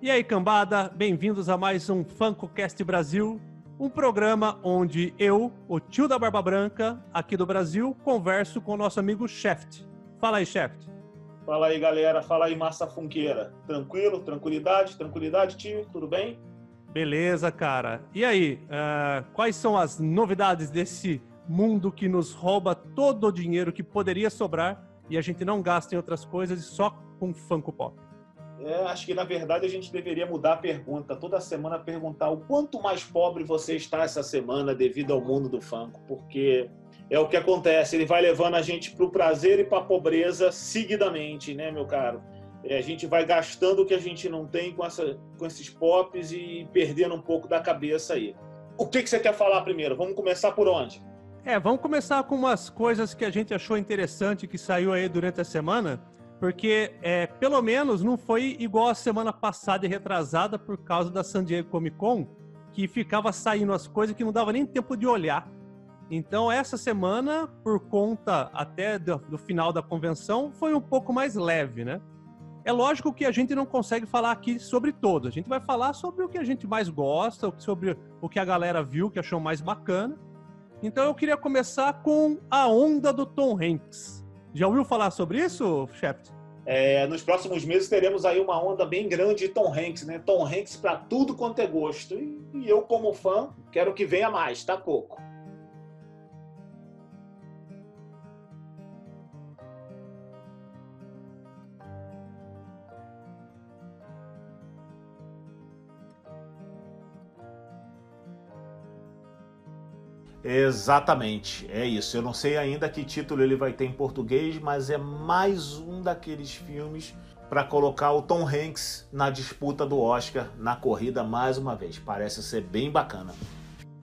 E aí, cambada, bem-vindos a mais um FancoCast Brasil, um programa onde eu, o tio da Barba Branca, aqui do Brasil, converso com o nosso amigo Cheft. Fala aí, Cheft. Fala aí, galera. Fala aí, massa funkeira. Tranquilo? Tranquilidade? Tranquilidade, tio? Tudo bem? Beleza, cara. E aí, uh, quais são as novidades desse mundo que nos rouba todo o dinheiro que poderia sobrar e a gente não gasta em outras coisas e só com Funko Pop? É, acho que na verdade a gente deveria mudar a pergunta. Toda semana perguntar o quanto mais pobre você está essa semana devido ao mundo do Funko, porque é o que acontece. Ele vai levando a gente para o prazer e para a pobreza seguidamente, né, meu caro? É, a gente vai gastando o que a gente não tem com, essa, com esses pops e perdendo um pouco da cabeça aí. O que, que você quer falar primeiro? Vamos começar por onde? É, vamos começar com umas coisas que a gente achou interessante que saiu aí durante a semana, porque é, pelo menos não foi igual a semana passada e retrasada por causa da San Diego Comic Con, que ficava saindo as coisas que não dava nem tempo de olhar. Então, essa semana, por conta até do, do, final da convenção, foi um pouco mais leve, né? É lógico que a gente não consegue falar aqui sobre todo. A gente vai falar sobre o que a gente mais gosta, sobre o que a galera viu, que achou mais bacana. Então, eu queria começar com a onda do Tom Hanks. Já ouviu falar sobre isso, Shept? É, nos próximos meses teremos aí uma onda bem grande de Tom Hanks, né? Tom Hanks para tudo quanto é gosto. E, e eu, como fã, quero que venha mais, tá pouco. Exatamente, é isso. Eu não sei ainda que título ele vai ter em português, mas é mais um daqueles filmes para colocar o Tom Hanks na disputa do Oscar na corrida mais uma vez. Parece ser bem bacana.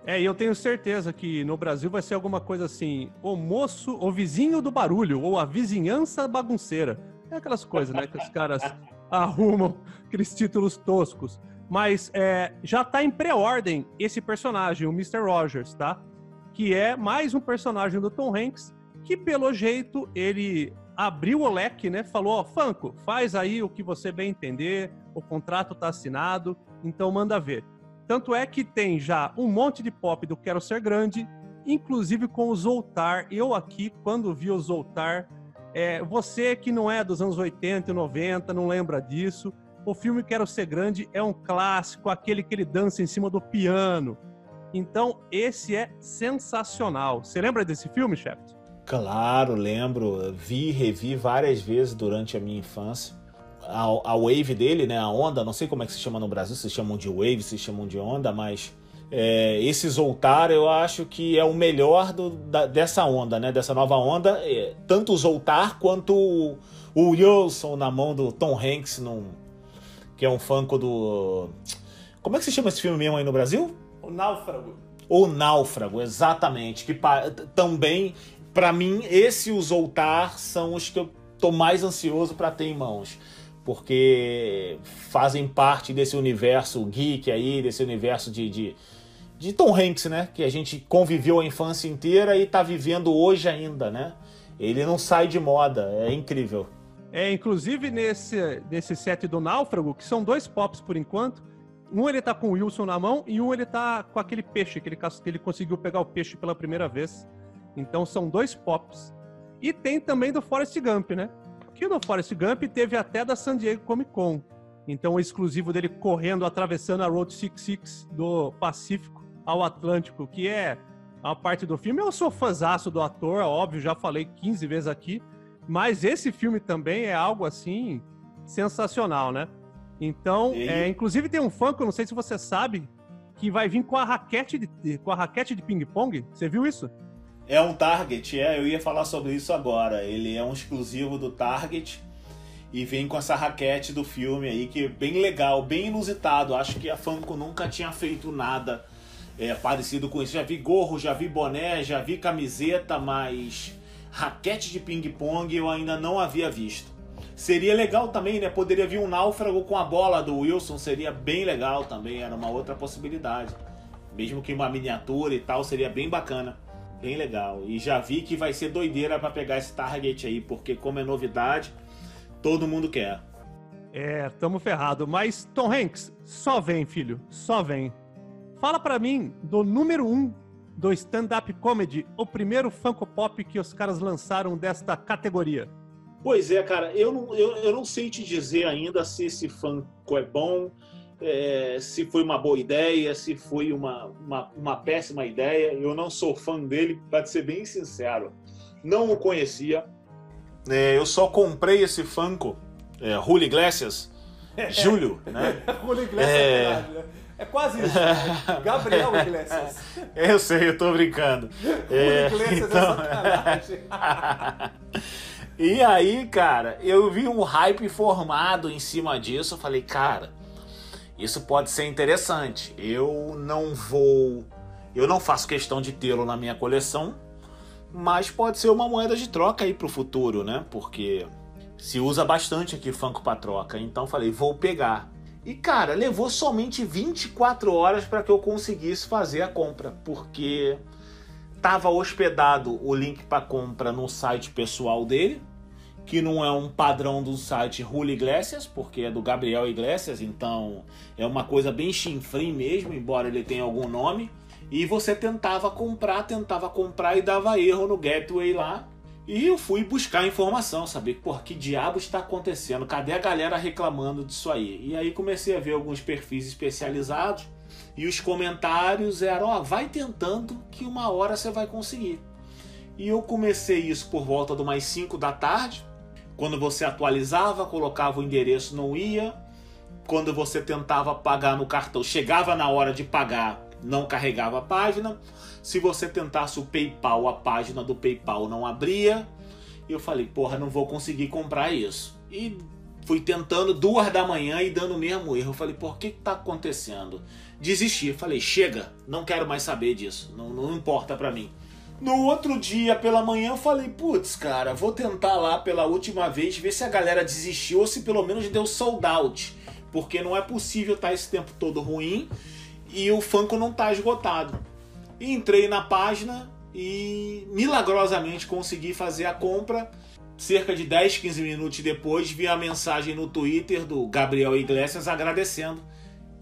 É, e eu tenho certeza que no Brasil vai ser alguma coisa assim: o moço, o vizinho do barulho, ou a vizinhança bagunceira. É aquelas coisas, né, que os caras arrumam, aqueles títulos toscos. Mas é, já está em pré-ordem esse personagem, o Mr. Rogers, tá? Que é mais um personagem do Tom Hanks, que pelo jeito ele abriu o leque, né? Falou, ó, Funko, faz aí o que você bem entender, o contrato tá assinado, então manda ver. Tanto é que tem já um monte de pop do Quero Ser Grande, inclusive com o Zoltar. Eu aqui, quando vi o Zoltar, é, você que não é dos anos 80 e 90, não lembra disso, o filme Quero Ser Grande é um clássico, aquele que ele dança em cima do piano, então, esse é sensacional. Você lembra desse filme, Shaft? Claro, lembro. Vi e revi várias vezes durante a minha infância. A, a, wave dele, né, a onda, não sei como é que se chama no Brasil, se chamam de wave, se chamam de onda, mas é, esse Zoltar eu acho que é o melhor do, da, dessa onda, né, dessa nova onda. É, tanto o Zoltar quanto o, o Wilson na mão do Tom Hanks, num, que é um fanco do... Como é que se chama esse filme mesmo aí no Brasil? O Náufrago. O Náufrago, exatamente. Que também, para mim, esse e o Zoltar são os que eu tô mais ansioso para ter em mãos. Porque fazem parte desse universo geek aí, desse universo de, de, de Tom Hanks, né? Que a gente conviveu a infância inteira e tá vivendo hoje ainda, né? Ele não sai de moda, é incrível. É, inclusive nesse, nesse set do Náufrago, que são dois pops por enquanto, um ele tá com o Wilson na mão e um ele tá com aquele peixe, que ele, que ele conseguiu pegar o peixe pela primeira vez. Então são dois pops. E tem também do Forrest Gump, né? Que no Forrest Gump teve até da San Diego Comic Con. Então o exclusivo dele correndo, atravessando a Road 66 do Pacífico ao Atlântico, que é a parte do filme. Eu sou fãzaço do ator, óbvio, já falei 15 vezes aqui. Mas esse filme também é algo assim sensacional, né? Então, é, inclusive tem um fã que eu não sei se você sabe, que vai vir com a raquete de, com a raquete de ping-pong. Você viu isso? É um Target, é. Eu ia falar sobre isso agora. Ele é um exclusivo do Target e vem com essa raquete do filme aí, que é bem legal, bem inusitado. Acho que a Funko nunca tinha feito nada é, parecido com isso. Já vi gorro, já vi boné, já vi camiseta, mas raquete de ping-pong eu ainda não havia visto. Seria legal também, né? Poderia vir um náufrago com a bola do Wilson, seria bem legal também, era uma outra possibilidade. Mesmo que uma miniatura e tal, seria bem bacana. bem legal. E já vi que vai ser doideira para pegar esse target aí, porque como é novidade, todo mundo quer. É, tamo ferrado. Mas, Tom Hanks, só vem, filho. Só vem. Fala para mim do número um do stand-up comedy, o primeiro Funko Pop que os caras lançaram desta categoria. Pois é, cara, eu não, eu, eu não sei te dizer ainda se esse Funko é bom, é, se foi uma boa ideia, se foi uma, uma, uma péssima ideia. Eu não sou fã dele, para ser bem sincero. Não o conhecia. É, eu só comprei esse Funko é, Julio Iglesias, é. Júlio, né? Julio Iglesias é, é, né? é quase isso. Né? Gabriel Iglesias. Eu sei, eu tô brincando. É, Julio Iglesias é então... é sacanagem. E aí, cara, eu vi um hype formado em cima disso. Eu falei, cara, isso pode ser interessante. Eu não vou. Eu não faço questão de tê-lo na minha coleção, mas pode ser uma moeda de troca aí pro futuro, né? Porque se usa bastante aqui Funko para troca. Então falei, vou pegar. E cara, levou somente 24 horas para que eu conseguisse fazer a compra, porque estava hospedado o link para compra no site pessoal dele, que não é um padrão do site Julio Iglesias, porque é do Gabriel Iglesias, então é uma coisa bem chinfrim mesmo, embora ele tenha algum nome. E você tentava comprar, tentava comprar e dava erro no gateway lá. E eu fui buscar informação, saber por que diabo está acontecendo, cadê a galera reclamando disso aí. E aí comecei a ver alguns perfis especializados e os comentários eram: ó, oh, vai tentando que uma hora você vai conseguir. E eu comecei isso por volta de umas 5 da tarde. Quando você atualizava, colocava o endereço, não ia. Quando você tentava pagar no cartão, chegava na hora de pagar, não carregava a página. Se você tentasse o PayPal, a página do PayPal não abria. E eu falei, porra, não vou conseguir comprar isso. E fui tentando duas da manhã e dando o mesmo erro. Eu falei, por que, que tá acontecendo? Desisti. Falei, chega, não quero mais saber disso. Não, não importa para mim. No outro dia, pela manhã, eu falei, putz, cara, vou tentar lá pela última vez, ver se a galera desistiu ou se pelo menos deu sold out. Porque não é possível estar tá esse tempo todo ruim e o Funko não tá esgotado. Entrei na página e milagrosamente consegui fazer a compra. Cerca de 10, 15 minutos depois, vi a mensagem no Twitter do Gabriel Iglesias agradecendo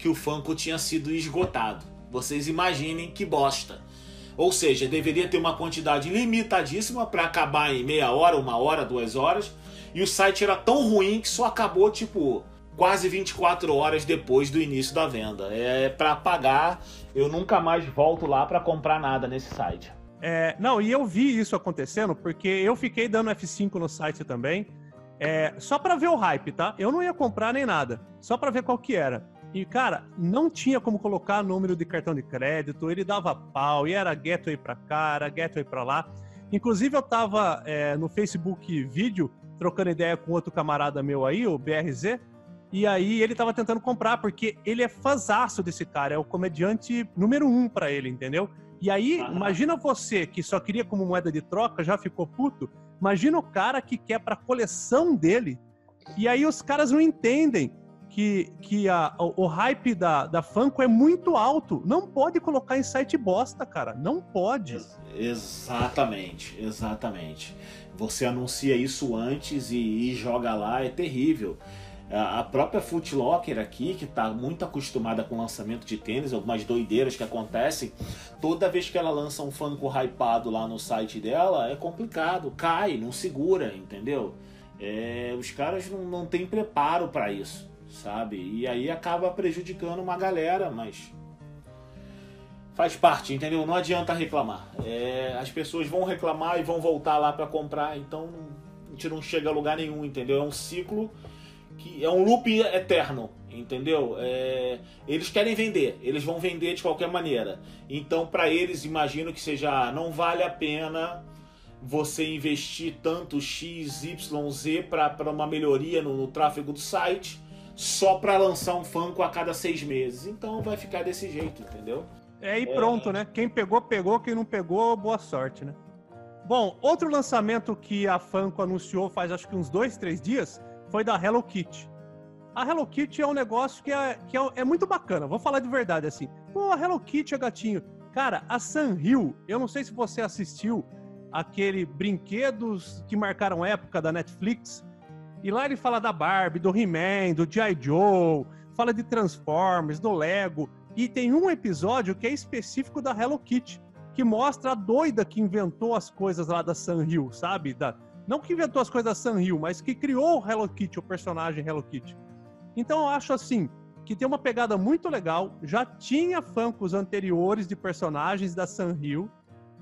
que o Funko tinha sido esgotado. Vocês imaginem que bosta. Ou seja, deveria ter uma quantidade limitadíssima para acabar em meia hora, uma hora, duas horas. E o site era tão ruim que só acabou tipo quase 24 horas depois do início da venda. É para pagar eu nunca mais volto lá para comprar nada nesse site. É, não, e eu vi isso acontecendo porque eu fiquei dando F5 no site também, é, só para ver o hype, tá? Eu não ia comprar nem nada, só para ver qual que era. E, cara, não tinha como colocar número de cartão de crédito, ele dava pau, e era gateway pra cá, era gateway pra lá. Inclusive, eu tava é, no Facebook vídeo, trocando ideia com outro camarada meu aí, o BRZ, e aí ele tava tentando comprar, porque ele é fãzaço desse cara, é o comediante número um para ele, entendeu? E aí, imagina você que só queria como moeda de troca, já ficou puto. Imagina o cara que quer pra coleção dele. E aí os caras não entendem que, que a, o, o, hype da, da Funko é muito alto. Não pode colocar em site bosta, cara. Não pode. Exatamente, exatamente. Você anuncia isso antes e, e joga lá, é terrível. A própria Footlocker aqui, que está muito acostumada com lançamento de tênis, algumas doideiras que acontecem, toda vez que ela lança um Funko hypado lá no site dela, é complicado, cai, não segura, entendeu? É, os caras não, não têm preparo para isso, sabe? E aí acaba prejudicando uma galera, mas faz parte, entendeu? Não adianta reclamar. É, as pessoas vão reclamar e vão voltar lá para comprar, então a gente não chega a lugar nenhum, entendeu? É um ciclo que é um loop eterno, entendeu? É, eles querem vender, eles vão vender de qualquer maneira. Então, para eles, imagino que seja, ah, não vale a pena você investir tanto X, Y, Z para uma melhoria no, no, tráfego do site só para lançar um Funko a cada seis meses. Então, vai ficar desse jeito, entendeu? É, e pronto, é... né? Quem pegou, pegou. Quem não pegou, boa sorte, né? Bom, outro lançamento que a Funko anunciou faz acho que uns dois, três dias foi da Hello Kitty. A Hello Kitty é um negócio que é, que é, é muito bacana, vou falar de verdade assim. Pô, a Hello Kitty é gatinho. Cara, a Sanrio, eu não sei se você assistiu aquele Brinquedos que marcaram época da Netflix. E lá ele fala da Barbie, do He-Man, do G.I. Joe, fala de Transformers, do Lego. E tem um episódio que é específico da Hello Kitty, que mostra a doida que inventou as coisas lá da Sanrio, sabe? Da, não que inventou as coisas da Sanrio, mas que criou o Hello Kitty, o personagem Hello Kitty. Então eu acho assim, que tem uma pegada muito legal. Já tinha Funkos anteriores de personagens da Sanrio,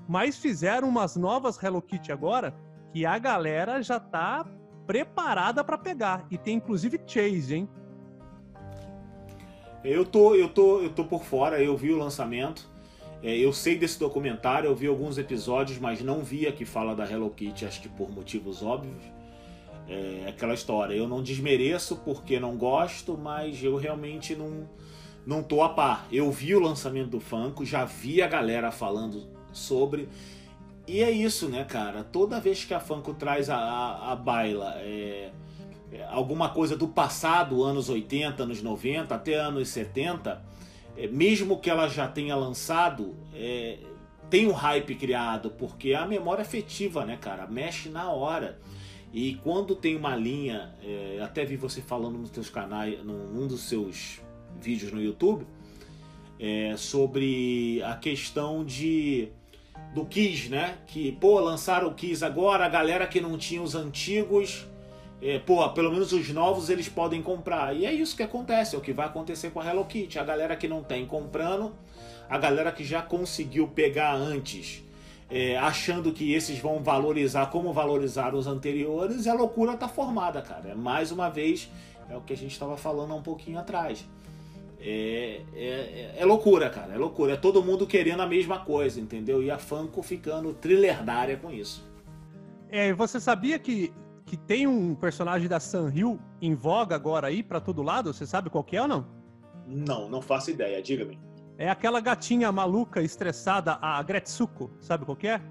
mas fizeram umas novas Hello Kitty agora que a galera já tá preparada para pegar. E tem inclusive Chase, hein? Eu tô, eu tô, eu tô por fora, eu vi o lançamento. É, eu sei desse documentário, eu vi alguns episódios, mas não vi a que fala da Hello Kitty, acho que por motivos óbvios. É aquela história, eu não desmereço porque não gosto, mas eu realmente não, não tô a par. Eu vi o lançamento do Funko, já vi a galera falando sobre. E é isso, né, cara? Toda vez que a Funko traz a, a, a baila é, é, alguma coisa do passado, anos 80, anos 90, até anos 70, é, mesmo que ela já tenha lançado, é, tem um hype criado, porque é a memória afetiva, né, cara? Mexe na hora. E quando tem uma linha, é, até vi você falando nos seus canais, num dos seus vídeos no YouTube, é, sobre a questão de do Kiss, né? Que, pô, lançaram o Kiss agora, a galera que não tinha os antigos, é, pô, pelo menos os novos eles podem comprar. E é isso que acontece, é o que vai acontecer com a Hello Kitty. A galera que não tem comprando, a galera que já conseguiu pegar antes, é, achando que esses vão valorizar como valorizaram os anteriores, e a loucura tá formada, cara. É mais uma vez, é o que a gente estava falando há um pouquinho atrás. É, é, é, loucura, cara. É loucura. É todo mundo querendo a mesma coisa, entendeu? E a Funko ficando trilhardária com isso. É, você sabia que, que tem um personagem da Sanrio em voga agora aí para todo lado? Você sabe qual que é ou não? Não, não faço ideia. Diga-me. É aquela gatinha maluca, estressada, a Gretsuko. Sabe qual que é?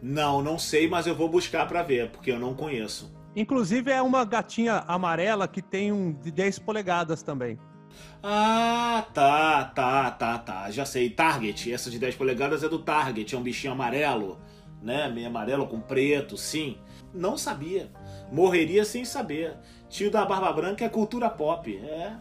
Não, não sei, mas eu vou buscar para ver, porque eu não conheço. Inclusive é uma gatinha amarela que tem um de 10 polegadas também. Ah, tá, tá, tá, tá. Já sei. Target. Essa de 10 polegadas é do Target. É um bichinho amarelo, né? Meio amarelo com preto, sim. Não sabia. Morreria sem saber. Tio da Barba Branca é cultura pop. É.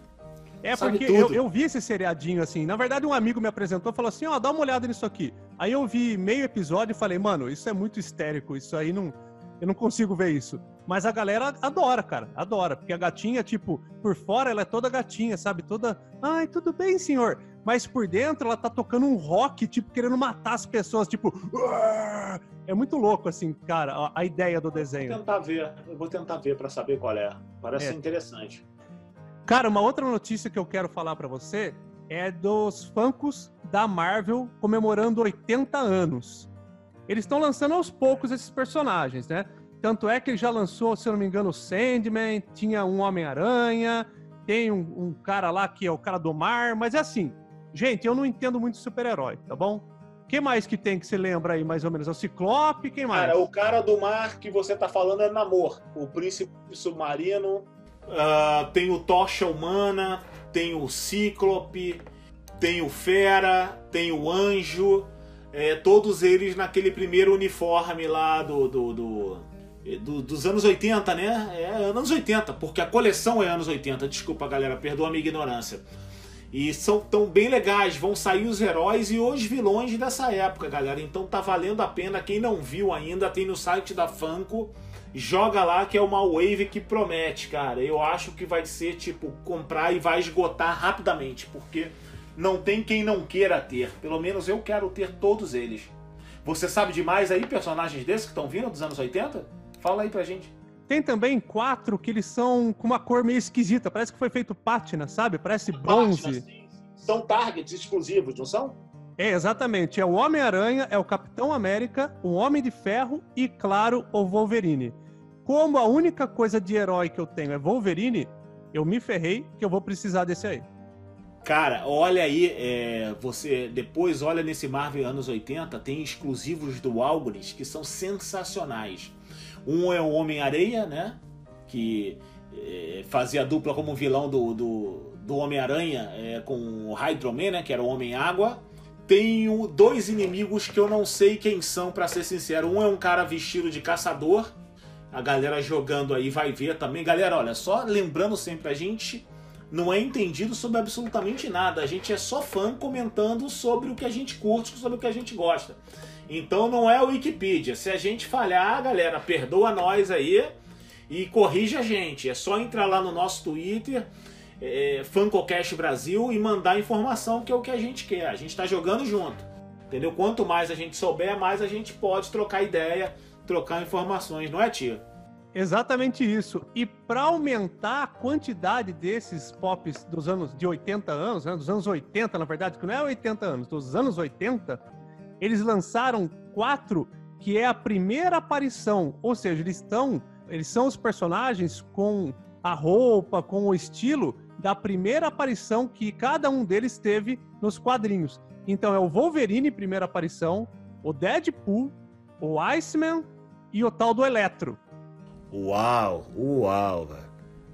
É, porque eu, eu, vi esse seriadinho assim. Na verdade, um amigo me apresentou e falou assim: ó, oh, dá uma olhada nisso aqui. Aí eu vi meio episódio e falei, mano, isso é muito histérico. Isso aí não. Eu não consigo ver isso. Mas a galera adora, cara. Adora. Porque a gatinha, tipo, por fora ela é toda gatinha, sabe? Toda. Ai, tudo bem, senhor. Mas por dentro ela tá tocando um rock, tipo, querendo matar as pessoas, tipo. É muito louco, assim, cara, a, ideia do desenho. Vou tentar ver. Eu vou tentar ver para saber qual é. Parece é. interessante. Cara, uma outra notícia que eu quero falar para você é dos Funkos da Marvel comemorando 80 anos. Eles estão lançando aos poucos esses personagens, né? Tanto é que ele já lançou, se eu não me engano, o Sandman, tinha um Homem-Aranha, tem um, um, cara lá que é o cara do mar, mas é assim, gente, eu não entendo muito super-herói, tá bom? Quem mais que tem que se lembra aí, mais ou menos? É o Ciclope, quem mais? Cara, o cara do mar que você tá falando é Namor, o príncipe submarino. Uh, tem o Tocha Humana, tem o Cíclope, tem o Fera, tem o Anjo, é, todos eles naquele primeiro uniforme lá do, do, do do, dos anos 80, né? É anos 80, porque a coleção é anos 80. Desculpa, galera, perdoa a minha ignorância. E são tão bem legais, vão sair os heróis e os vilões dessa época, galera. Então tá valendo a pena. Quem não viu ainda, tem no site da Funko. Joga lá que é uma wave que promete, cara. Eu acho que vai ser tipo comprar e vai esgotar rapidamente, porque não tem quem não queira ter. Pelo menos eu quero ter todos eles. Você sabe demais aí personagens desses que estão vindo dos anos 80? Fala aí pra gente. Tem também quatro que eles são com uma cor meio esquisita. Parece que foi feito pátina, sabe? Parece bronze. Pátina, são targets exclusivos, não são? É, exatamente. É o Homem-Aranha, é o Capitão América, o Homem de Ferro e, claro, o Wolverine. Como a única coisa de herói que eu tenho é Wolverine, eu me ferrei que eu vou precisar desse aí. Cara, olha aí, é, você depois olha nesse Marvel anos 80, tem exclusivos do Algorithm que são sensacionais. Um é o Homem-Areia, né? Que é, fazia dupla como vilão do, do, do Homem-Aranha é, com o Hydro Man, né? Que era o Homem-Água. tenho dois inimigos que eu não sei quem são, para ser sincero. Um é um cara vestido de caçador. A galera jogando aí vai ver também. Galera, olha, só lembrando sempre, a gente não é entendido sobre absolutamente nada. A gente é só fã comentando sobre o que a gente curte, sobre o que a gente gosta. Então não é o Wikipedia. Se a gente falhar, galera, perdoa nós aí e corrige a gente. É só entrar lá no nosso Twitter, é, FancoCast Brasil, e mandar informação, que é o que a gente quer. A gente está jogando junto. Entendeu? Quanto mais a gente souber, mais a gente pode trocar ideia, trocar informações, não é, tio? Exatamente isso. E para aumentar a quantidade desses pops dos anos de 80 anos, né, dos anos 80, na verdade, que não é 80 anos, dos anos 80, eles lançaram quatro que é a primeira aparição, ou seja, eles estão, eles são os personagens com a roupa, com o estilo da primeira aparição que cada um deles teve nos quadrinhos. Então é o Wolverine primeira aparição, o Deadpool, o Iceman e o tal do Eletro. Uau, uau.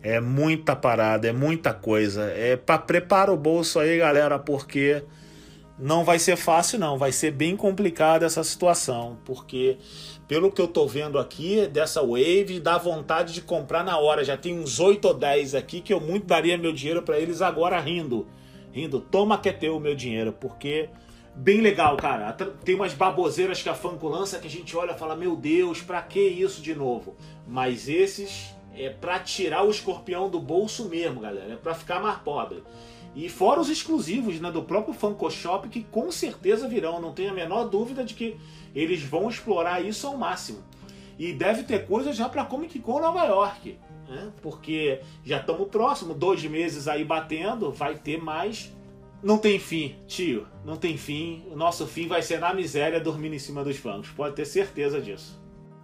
É muita parada, é muita coisa. É para prepara o bolso aí, galera, porque não vai ser fácil não, vai ser bem complicada essa situação, porque pelo que eu tô vendo aqui dessa Wave, dá vontade de comprar na hora. Já tem uns 8 ou 10 aqui que eu muito daria meu dinheiro para eles agora rindo. Rindo, toma que é teu o meu dinheiro, porque bem legal, cara. Tem umas baboseiras que a Funko lança que a gente olha e fala: Meu Deus, pra que isso de novo? Mas esses é pra tirar o escorpião do bolso mesmo, galera. É pra ficar mais pobre. E fora os exclusivos né, do próprio Funko Shop, que com certeza virão, não tenho a menor dúvida de que eles vão explorar isso ao máximo. E deve ter coisa já para Comic Con Nova York, né? porque já estamos próximo, dois meses aí batendo, vai ter mais não tem fim, tio. Não tem fim. O nosso fim vai ser na miséria dormindo em cima dos bancos. Pode ter certeza disso.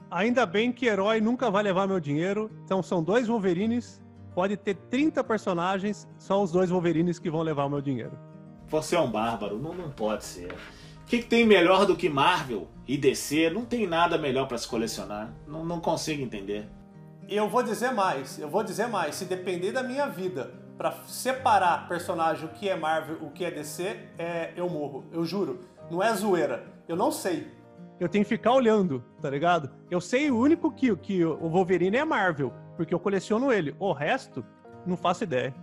Ainda bem que herói nunca vai levar meu dinheiro. Então são dois Wolverines. Pode ter 30 personagens, são os dois Wolverines que vão levar o meu dinheiro. Você é um bárbaro, não, não pode ser. O que, que tem melhor do que Marvel e DC? Não tem nada melhor para se colecionar. Não, não consigo entender. E eu vou dizer mais, eu vou dizer mais. Se depender da minha vida, para separar personagem o que é Marvel, o que é DC, é, eu morro. Eu juro. Não é zoeira. Eu não sei. Eu tenho que ficar olhando, tá ligado? Eu sei o único que, que o Wolverine é Marvel, porque eu coleciono ele. O resto, não faço ideia.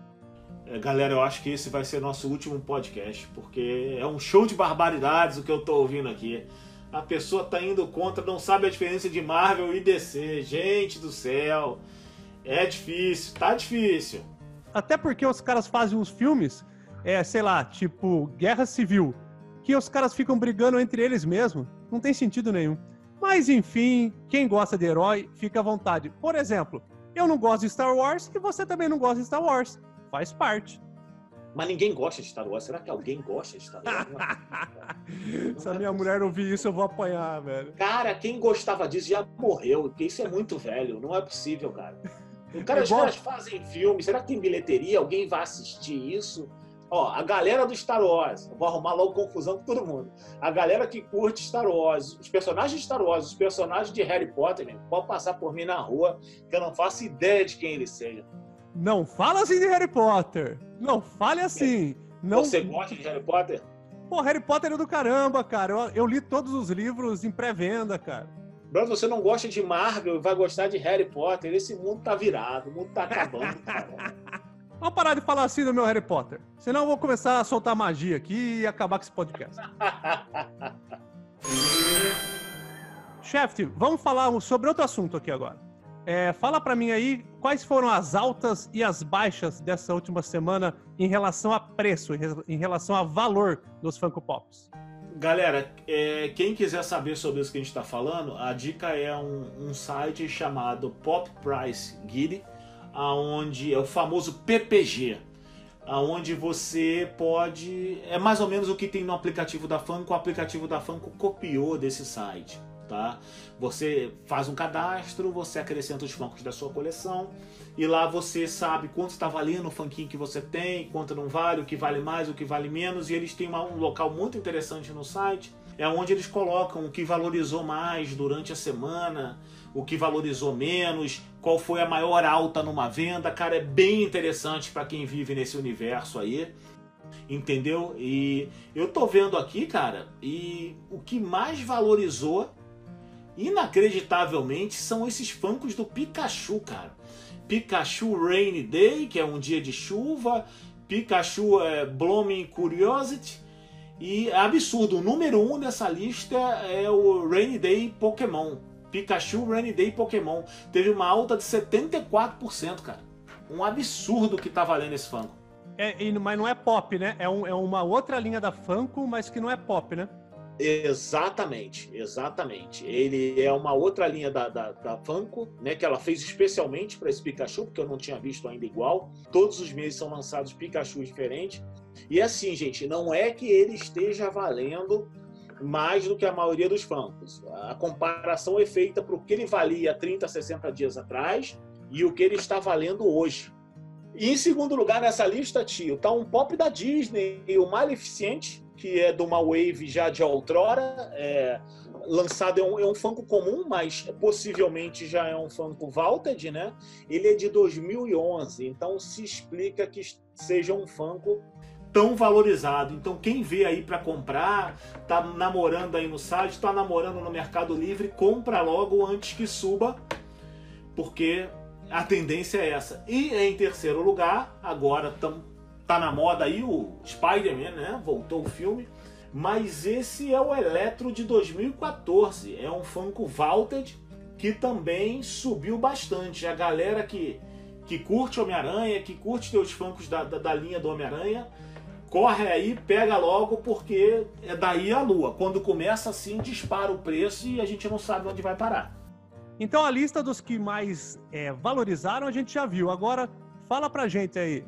É, galera, eu acho que esse vai ser nosso último podcast, porque é um show de barbaridades o que eu tô ouvindo aqui. A pessoa tá indo contra, não sabe a diferença de Marvel e DC. Gente do céu. É difícil, tá difícil. Até porque os caras fazem uns filmes, é, sei lá, tipo Guerra Civil, que os caras ficam brigando entre eles mesmo. Não tem sentido nenhum. Mas enfim, quem gosta de herói, fica à vontade. Por exemplo, eu não gosto de Star Wars e você também não gosta de Star Wars. Faz parte. Mas ninguém gosta de Star Wars. Será que alguém gosta de Star Wars? Se a minha mulher ouvir isso, eu vou apanhar, velho. Cara, quem gostava disso já morreu, porque isso é muito velho. Não é possível, cara. Cara, os caras fazem filme, será que tem bilheteria? Alguém vai assistir isso? Ó, a galera do Star Wars, vou arrumar logo confusão com todo mundo. A galera que curte Star Wars, os personagens de Star Wars, os personagens de Harry Potter, meu, pode passar por mim na rua, que eu não faço ideia de quem ele seja. Não fala assim de Harry Potter. Não fale assim. Não... Você gosta de Harry Potter? Pô, Harry Potter é do caramba, cara. Eu, eu li todos os livros em pré-venda, cara. Bruno, você não gosta de Marvel, vai gostar de Harry Potter. Esse mundo tá virado, o mundo tá acabando. Vamos parar de falar assim do meu Harry Potter. Senão eu vou começar a soltar magia aqui e acabar com esse podcast. Chefe, vamos falar sobre outro assunto aqui agora. É, fala para mim aí quais foram as altas e as baixas dessa última semana em relação a preço, em relação a valor dos Funko Pops. Galera, é, quem quiser saber sobre isso que a gente está falando, a dica é um, um, site chamado Pop Price Guide, aonde é o famoso PPG, aonde você pode é mais ou menos o que tem no aplicativo da Funko. O aplicativo da Funko copiou desse site tá? Você faz um cadastro, você acrescenta os funkos da sua coleção e lá você sabe quanto está valendo o funkinho que você tem, quanto não vale, o que vale mais, o que vale menos e eles têm uma, um local muito interessante no site, é onde eles colocam o que valorizou mais durante a semana, o que valorizou menos, qual foi a maior alta numa venda, cara, é bem interessante para quem vive nesse universo aí. Entendeu? E eu tô vendo aqui, cara, e o que mais valorizou, inacreditavelmente, são esses funkos do Pikachu, cara. Pikachu Rainy Day, que é um dia de chuva, Pikachu é, Blooming Curiosity, e é absurdo, o número um dessa lista é o Rainy Day Pokémon. Pikachu Rainy Day Pokémon. Teve uma alta de 74%, cara. Um absurdo que tá valendo esse Funko. É, mas não é pop, né? É, um, é uma outra linha da Funko, mas que não é pop, né? Exatamente, exatamente. Ele é uma outra linha da, da, da Funko, né? Que ela fez especialmente para esse Pikachu, porque eu não tinha visto ainda igual. Todos os meses são lançados Pikachu diferentes. E assim, gente, não é que ele esteja valendo mais do que a maioria dos Funkos. A comparação é feita para o que ele valia 30, 60 dias atrás e o que ele está valendo hoje. E em segundo lugar nessa lista, tio, tá um pop da Disney, o Maleficent, que é de uma wave já de outrora, é, lançado é um, é um Funko comum, mas possivelmente já é um Funko Vaulted, né? Ele é de 2011, então se explica que seja um Funko tão valorizado. Então quem vê aí para comprar, tá namorando aí no site, tá namorando no Mercado Livre, compra logo antes que suba, porque a tendência é essa. E em terceiro lugar, agora tam, tá na moda aí o Spider-Man, né? Voltou o filme. Mas esse é o Eletro de 2014. É um Funko Vaulted que também subiu bastante. A galera que, que curte Homem-Aranha, que curte teus Funkos da, da, da linha do Homem-Aranha, corre aí, pega logo, porque é daí a lua. Quando começa assim, dispara o preço e a gente não sabe onde vai parar. Então a lista dos que mais é, valorizaram a gente já viu. Agora fala pra gente aí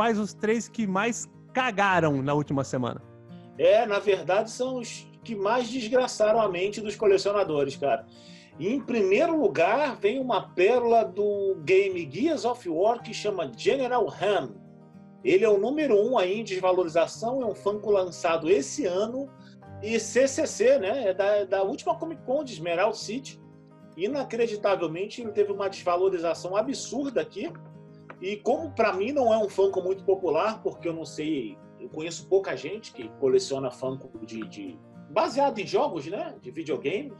quais os três que mais cagaram na última semana. É, na verdade são os que mais desgraçaram a mente dos colecionadores, cara. Em primeiro lugar vem uma pérola do game Gears of War que chama General Han. Ele é o número um aí em desvalorização, é um Funko lançado esse ano e CCC, né? É da, da última Comic Con de Esmeralda City inacreditavelmente ele teve uma desvalorização absurda aqui. E como para mim não é um Funko muito popular, porque eu não sei, eu conheço pouca gente que coleciona Funko de, de baseado em jogos, né, de videogame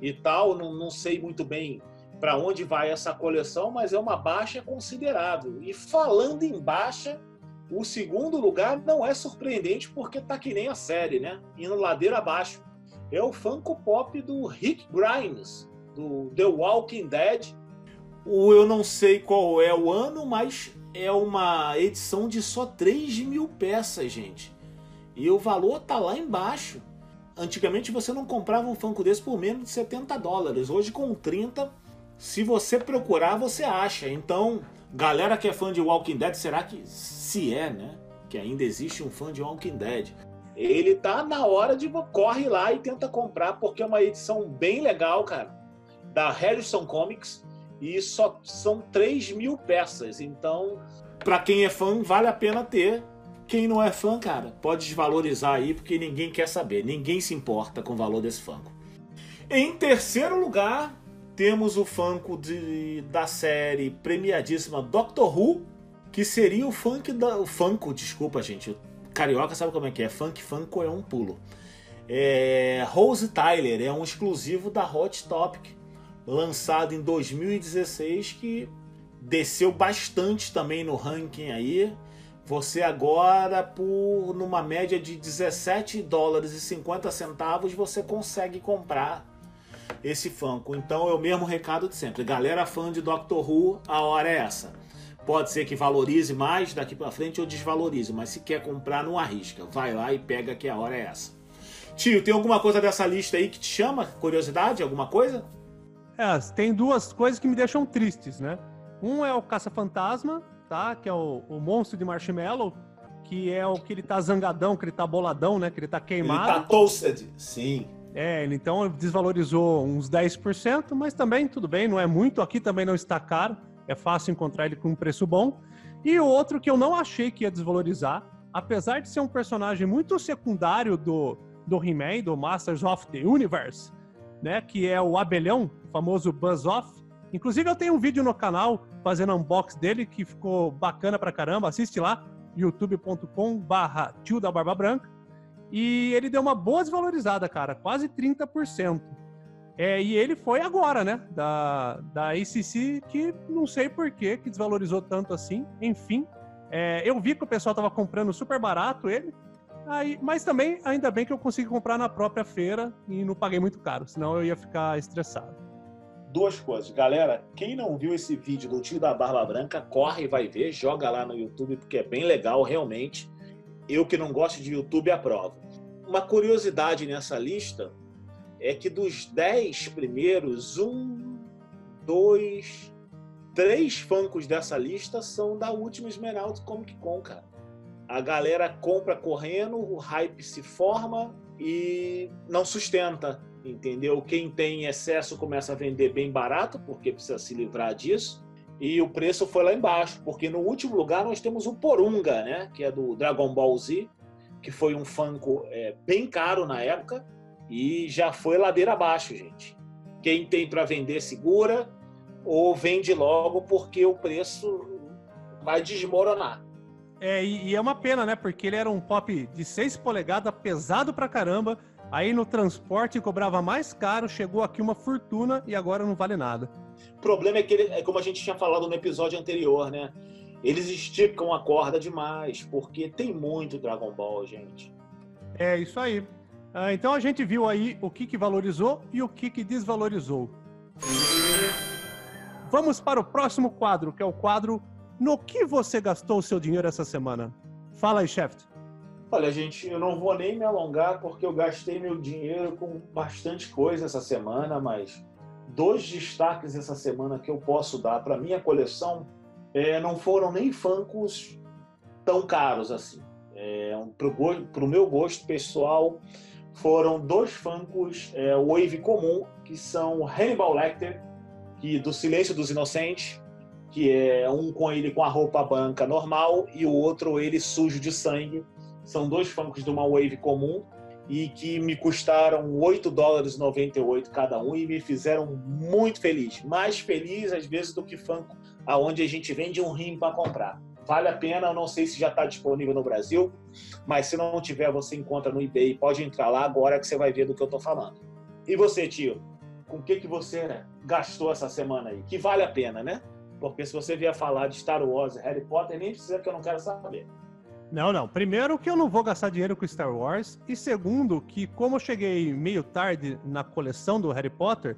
e tal, não, não sei muito bem para onde vai essa coleção, mas é uma baixa considerável. E falando em baixa, o segundo lugar não é surpreendente porque tá que nem a série, né? Indo ladeira abaixo. É o Funko Pop do Rick Grimes, do The Walking Dead. O, eu não sei qual é o ano, mas é uma edição de só 3 mil peças, gente. E o valor tá lá embaixo. Antigamente você não comprava um Funko desse por menos de 70 dólares. Hoje com 30, se você procurar, você acha. Então, galera que é fã de Walking Dead, será que se é, né? Que ainda existe um fã de Walking Dead. Ele tá na hora de corre lá e tenta comprar porque é uma edição bem legal, cara da Harrison Comics e só são 3 mil peças. Então, para quem é fã, vale a pena ter. Quem não é fã, cara, pode desvalorizar aí porque ninguém quer saber, ninguém se importa com o valor desse Funko. Em terceiro lugar, temos o Funko de, da série premiadíssima Doctor Who, que seria o funk da, o Funko, desculpa gente, carioca sabe como é que é, funk Funko é um pulo. É, Rose Tyler é um exclusivo da Hot Topic lançado em 2016 que desceu bastante também no ranking aí. Você agora por numa média de 17 dólares e 50 centavos você consegue comprar esse Funko. Então é o mesmo recado de sempre. Galera fã de Doctor Who, a hora é essa. Pode ser que valorize mais daqui para frente ou desvalorize, mas se quer comprar não arrisca. Vai lá e pega que a hora é essa. Tio, tem alguma coisa dessa lista aí que te chama? Curiosidade? Alguma coisa? É, tem duas coisas que me deixam tristes, né? Um é o Caça-Fantasma, tá? Que é o, o monstro de marshmallow, que é o que ele tá zangadão, que ele tá boladão, né? Que ele tá queimado. Ele tá toasted, sim. É, ele então desvalorizou uns 10%, mas também tudo bem, não é muito. Aqui também não está caro, é fácil encontrar ele com um preço bom. E o outro que eu não achei que ia desvalorizar, apesar de ser um personagem muito secundário do, do He-Man, do Masters of the Universe, né? Que é o abelhão, o famoso Buzz Off. Inclusive eu tenho um vídeo no canal fazendo unbox dele que ficou bacana pra caramba, assiste lá. youtube.com barra tio da Barba Branca. E ele deu uma boa desvalorizada, cara, quase 30%. É, e ele foi agora, né? Da, da ACC, que não sei por que desvalorizou tanto assim. Enfim, é, eu vi que o pessoal tava comprando super barato ele. Aí, mas também, ainda bem que eu consegui comprar na própria feira e não paguei muito caro, senão eu ia ficar estressado. Duas coisas. Galera, quem não viu esse vídeo do tio da Barba Branca, corre e vai ver, joga lá no YouTube, porque é bem legal, realmente. Eu que não gosto de YouTube, aprovo. Uma curiosidade nessa lista é que dos dez primeiros, um, dois, três funkos dessa lista são da última Esmeralda Comic Con, cara. A galera compra correndo, o hype se forma e não sustenta, entendeu? Quem tem excesso começa a vender bem barato, porque precisa se livrar disso. E o preço foi lá embaixo, porque no último lugar nós temos o Porunga, né? Que é do Dragon Ball Z, que foi um Funko é, bem caro na época e já foi ladeira abaixo, gente. Quem tem para vender segura ou vende logo porque o preço vai desmoronar. É, e, e, é uma pena, né? Porque ele era um pop de 6 polegadas, pesado pra caramba. Aí no transporte cobrava mais caro, chegou aqui uma fortuna e agora não vale nada. O problema é que ele, é como a gente tinha falado no episódio anterior, né? Eles esticam a corda demais, porque tem muito Dragon Ball, gente. É isso aí. Ah, então a gente viu aí o que, que valorizou e o que, que desvalorizou. Vamos para o próximo quadro, que é o quadro No que você gastou o seu dinheiro essa semana? Fala aí, chefe. Olha, gente, eu não vou nem me alongar porque eu gastei meu dinheiro com bastante coisa essa semana, mas dois destaques essa semana que eu posso dar para minha coleção é, não foram nem Funkos tão caros assim. É, Para o meu gosto pessoal, foram dois Funkos é, Wave comum, que são Hannibal Lecter, que do Silêncio dos Inocentes, que é um com ele com a roupa branca normal e o outro ele sujo de sangue. São dois Funkos de uma Wave comum e que me custaram 8 dólares 98 cada um e me fizeram muito feliz. Mais feliz às vezes do que Funko aonde a gente vende um rim para comprar. Vale a pena, eu não sei se já está disponível no Brasil, mas se não tiver, você encontra no eBay. Pode entrar lá agora que você vai ver do que eu estou falando. E você, tio? Com o que, que você gastou essa semana aí? Que vale a pena, né? Porque se você vier falar de Star Wars Harry Potter, nem precisa que eu não quero saber. Não, não. Primeiro que eu não vou gastar dinheiro com Star Wars. E segundo que como eu cheguei meio tarde na coleção do Harry Potter,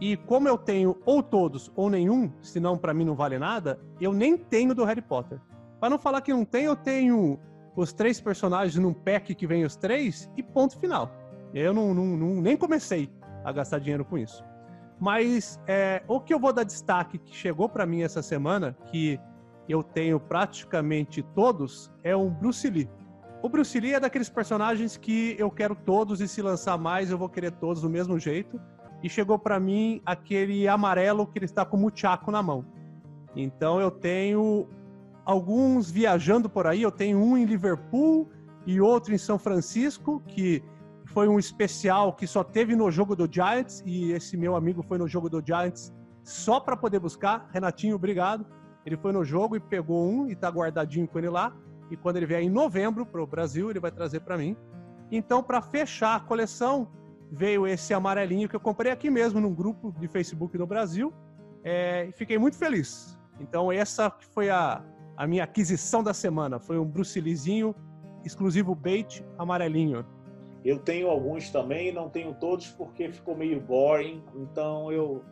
e como eu tenho ou todos ou nenhum, senão para mim não vale nada, eu nem tenho do Harry Potter. Para não falar que não tem, eu tenho os três personagens num pack que vem os três e ponto final. Eu não, não, não nem comecei a gastar dinheiro com isso. Mas é, o que eu vou dar destaque que chegou para mim essa semana, que eu tenho praticamente todos, é o Bruce Lee. O Bruce Lee é daqueles personagens que eu quero todos e se lançar mais eu vou querer todos do mesmo jeito e chegou para mim aquele amarelo que ele está com o muchaco na mão. Então eu tenho alguns viajando por aí, eu tenho um em Liverpool e outro em São Francisco, que foi um especial que só teve no jogo do Giants e esse meu amigo foi no jogo do Giants só para poder buscar. Renatinho, obrigado. Ele foi no jogo e pegou um e está guardadinho com ele lá. E quando ele vier em novembro para o Brasil, ele vai trazer para mim. Então, para fechar a coleção, veio esse amarelinho que eu comprei aqui mesmo num grupo de Facebook no Brasil é, e fiquei muito feliz. Então essa foi a, a minha aquisição da semana, foi um Bruce Leezinho exclusivo bait amarelinho. Eu tenho alguns também, não tenho todos porque ficou meio boring, então eu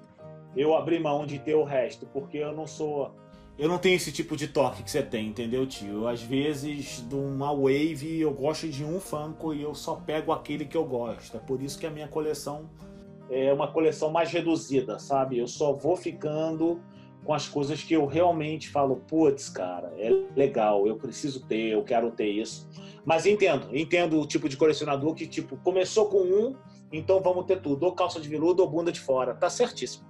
eu abri mão de ter o resto, porque eu não sou eu não tenho esse tipo de toque que você tem, entendeu, tio? Às vezes, de uma wave, eu gosto de um Funko e eu só pego aquele que eu gosto. É por isso que a minha coleção é uma coleção mais reduzida, sabe? Eu só vou ficando com as coisas que eu realmente falo, putz, cara, é legal, eu preciso ter, eu quero ter isso. Mas entendo, entendo o tipo de colecionador que, tipo, começou com um, então vamos ter tudo, ou calça de veludo ou bunda de fora. Tá certíssimo.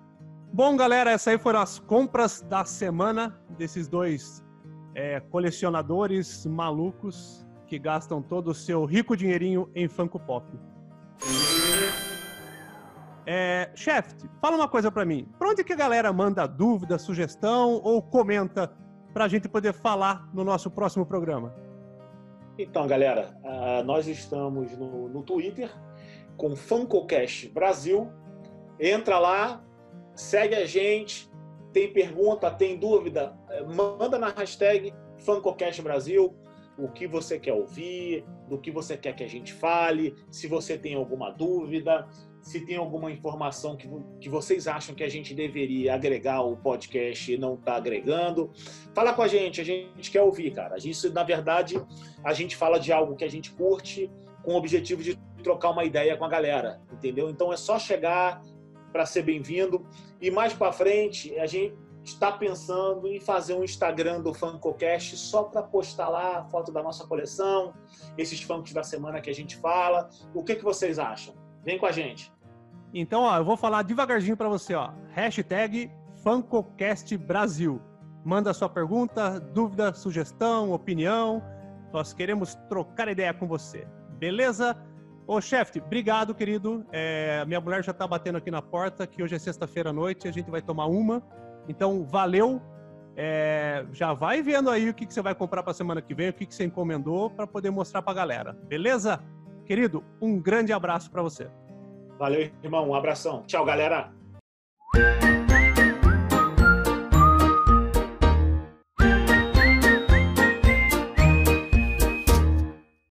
Bom, galera, essas aí foram as compras da semana desses dois é, colecionadores malucos que gastam todo o seu rico dinheirinho em Funko Pop. É, chefe, fala uma coisa para mim. Pra onde que a galera manda dúvida, sugestão ou comenta para a gente poder falar no nosso próximo programa? Então, galera, uh, nós estamos no, no Twitter com FancoCast Brasil. Entra lá, segue a gente. Tem pergunta, tem dúvida? Eh, manda na hashtag FancoCast Brasil o que você quer ouvir, do que você quer que a gente fale, se você tem alguma dúvida, se tem alguma informação que, que vocês acham que a gente deveria agregar ao podcast e não está agregando. Fala com a gente, a gente quer ouvir, cara. Gente, na verdade, a gente fala de algo que a gente curte com o objetivo de trocar uma ideia com a galera, entendeu? Então é só chegar para ser bem-vindo e mais para frente a gente está pensando em fazer um Instagram do FunkoCast só para postar lá a foto da nossa coleção, esses funks da semana que a gente fala. O que, que vocês acham? Vem com a gente. Então, ó, eu vou falar devagarzinho para você, ó. Hashtag FunkoCast Brasil. Manda sua pergunta, dúvida, sugestão, opinião. Nós queremos trocar ideia com você. Beleza? Ô, chefe, obrigado, querido. É, minha mulher já tá batendo aqui na porta, que hoje é sexta-feira à noite, a gente vai tomar uma. Então, valeu. É, já vai vendo aí o que, que você vai comprar para semana que vem, o que, que você encomendou, para poder mostrar para a galera. Beleza? Querido, um grande abraço para você. Valeu, irmão. Um abração. Tchau, galera.